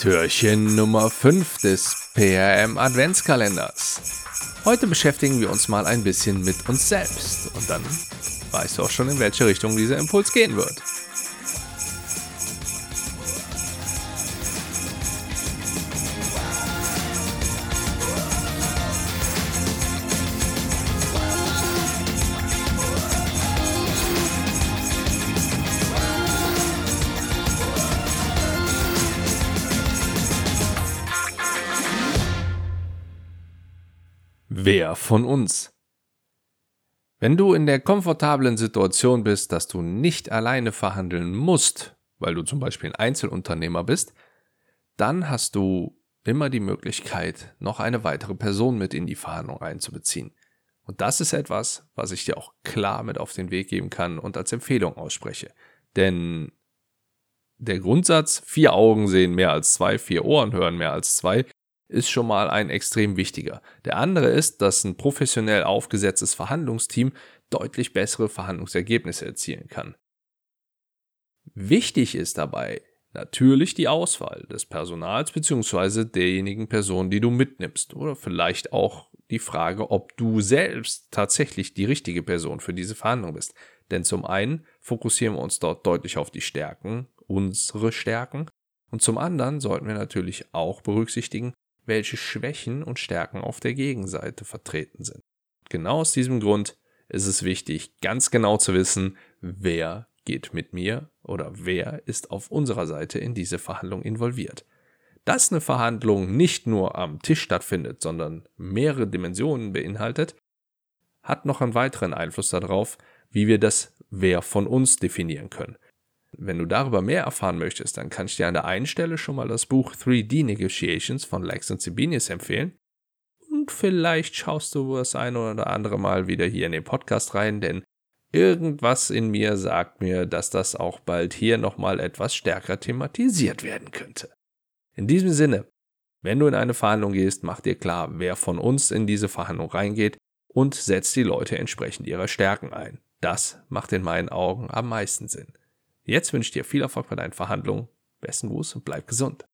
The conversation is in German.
Türchen Nummer 5 des PRM Adventskalenders. Heute beschäftigen wir uns mal ein bisschen mit uns selbst und dann weißt du auch schon, in welche Richtung dieser Impuls gehen wird. Wer von uns? Wenn du in der komfortablen Situation bist, dass du nicht alleine verhandeln musst, weil du zum Beispiel ein Einzelunternehmer bist, dann hast du immer die Möglichkeit, noch eine weitere Person mit in die Verhandlung einzubeziehen. Und das ist etwas, was ich dir auch klar mit auf den Weg geben kann und als Empfehlung ausspreche. Denn der Grundsatz, vier Augen sehen mehr als zwei, vier Ohren hören mehr als zwei, ist schon mal ein extrem wichtiger. Der andere ist, dass ein professionell aufgesetztes Verhandlungsteam deutlich bessere Verhandlungsergebnisse erzielen kann. Wichtig ist dabei natürlich die Auswahl des Personals bzw. derjenigen Personen, die du mitnimmst oder vielleicht auch die Frage, ob du selbst tatsächlich die richtige Person für diese Verhandlung bist. Denn zum einen fokussieren wir uns dort deutlich auf die Stärken, unsere Stärken, und zum anderen sollten wir natürlich auch berücksichtigen, welche Schwächen und Stärken auf der Gegenseite vertreten sind. Genau aus diesem Grund ist es wichtig, ganz genau zu wissen, wer geht mit mir oder wer ist auf unserer Seite in diese Verhandlung involviert. Dass eine Verhandlung nicht nur am Tisch stattfindet, sondern mehrere Dimensionen beinhaltet, hat noch einen weiteren Einfluss darauf, wie wir das Wer von uns definieren können. Wenn du darüber mehr erfahren möchtest, dann kann ich dir an der einen Stelle schon mal das Buch 3D Negotiations von Lex und Sibinius empfehlen. Und vielleicht schaust du das ein oder andere Mal wieder hier in den Podcast rein, denn irgendwas in mir sagt mir, dass das auch bald hier nochmal etwas stärker thematisiert werden könnte. In diesem Sinne, wenn du in eine Verhandlung gehst, mach dir klar, wer von uns in diese Verhandlung reingeht und setz die Leute entsprechend ihrer Stärken ein. Das macht in meinen Augen am meisten Sinn. Jetzt wünsche ich dir viel Erfolg bei deinen Verhandlungen. Besten Gruß und bleib gesund.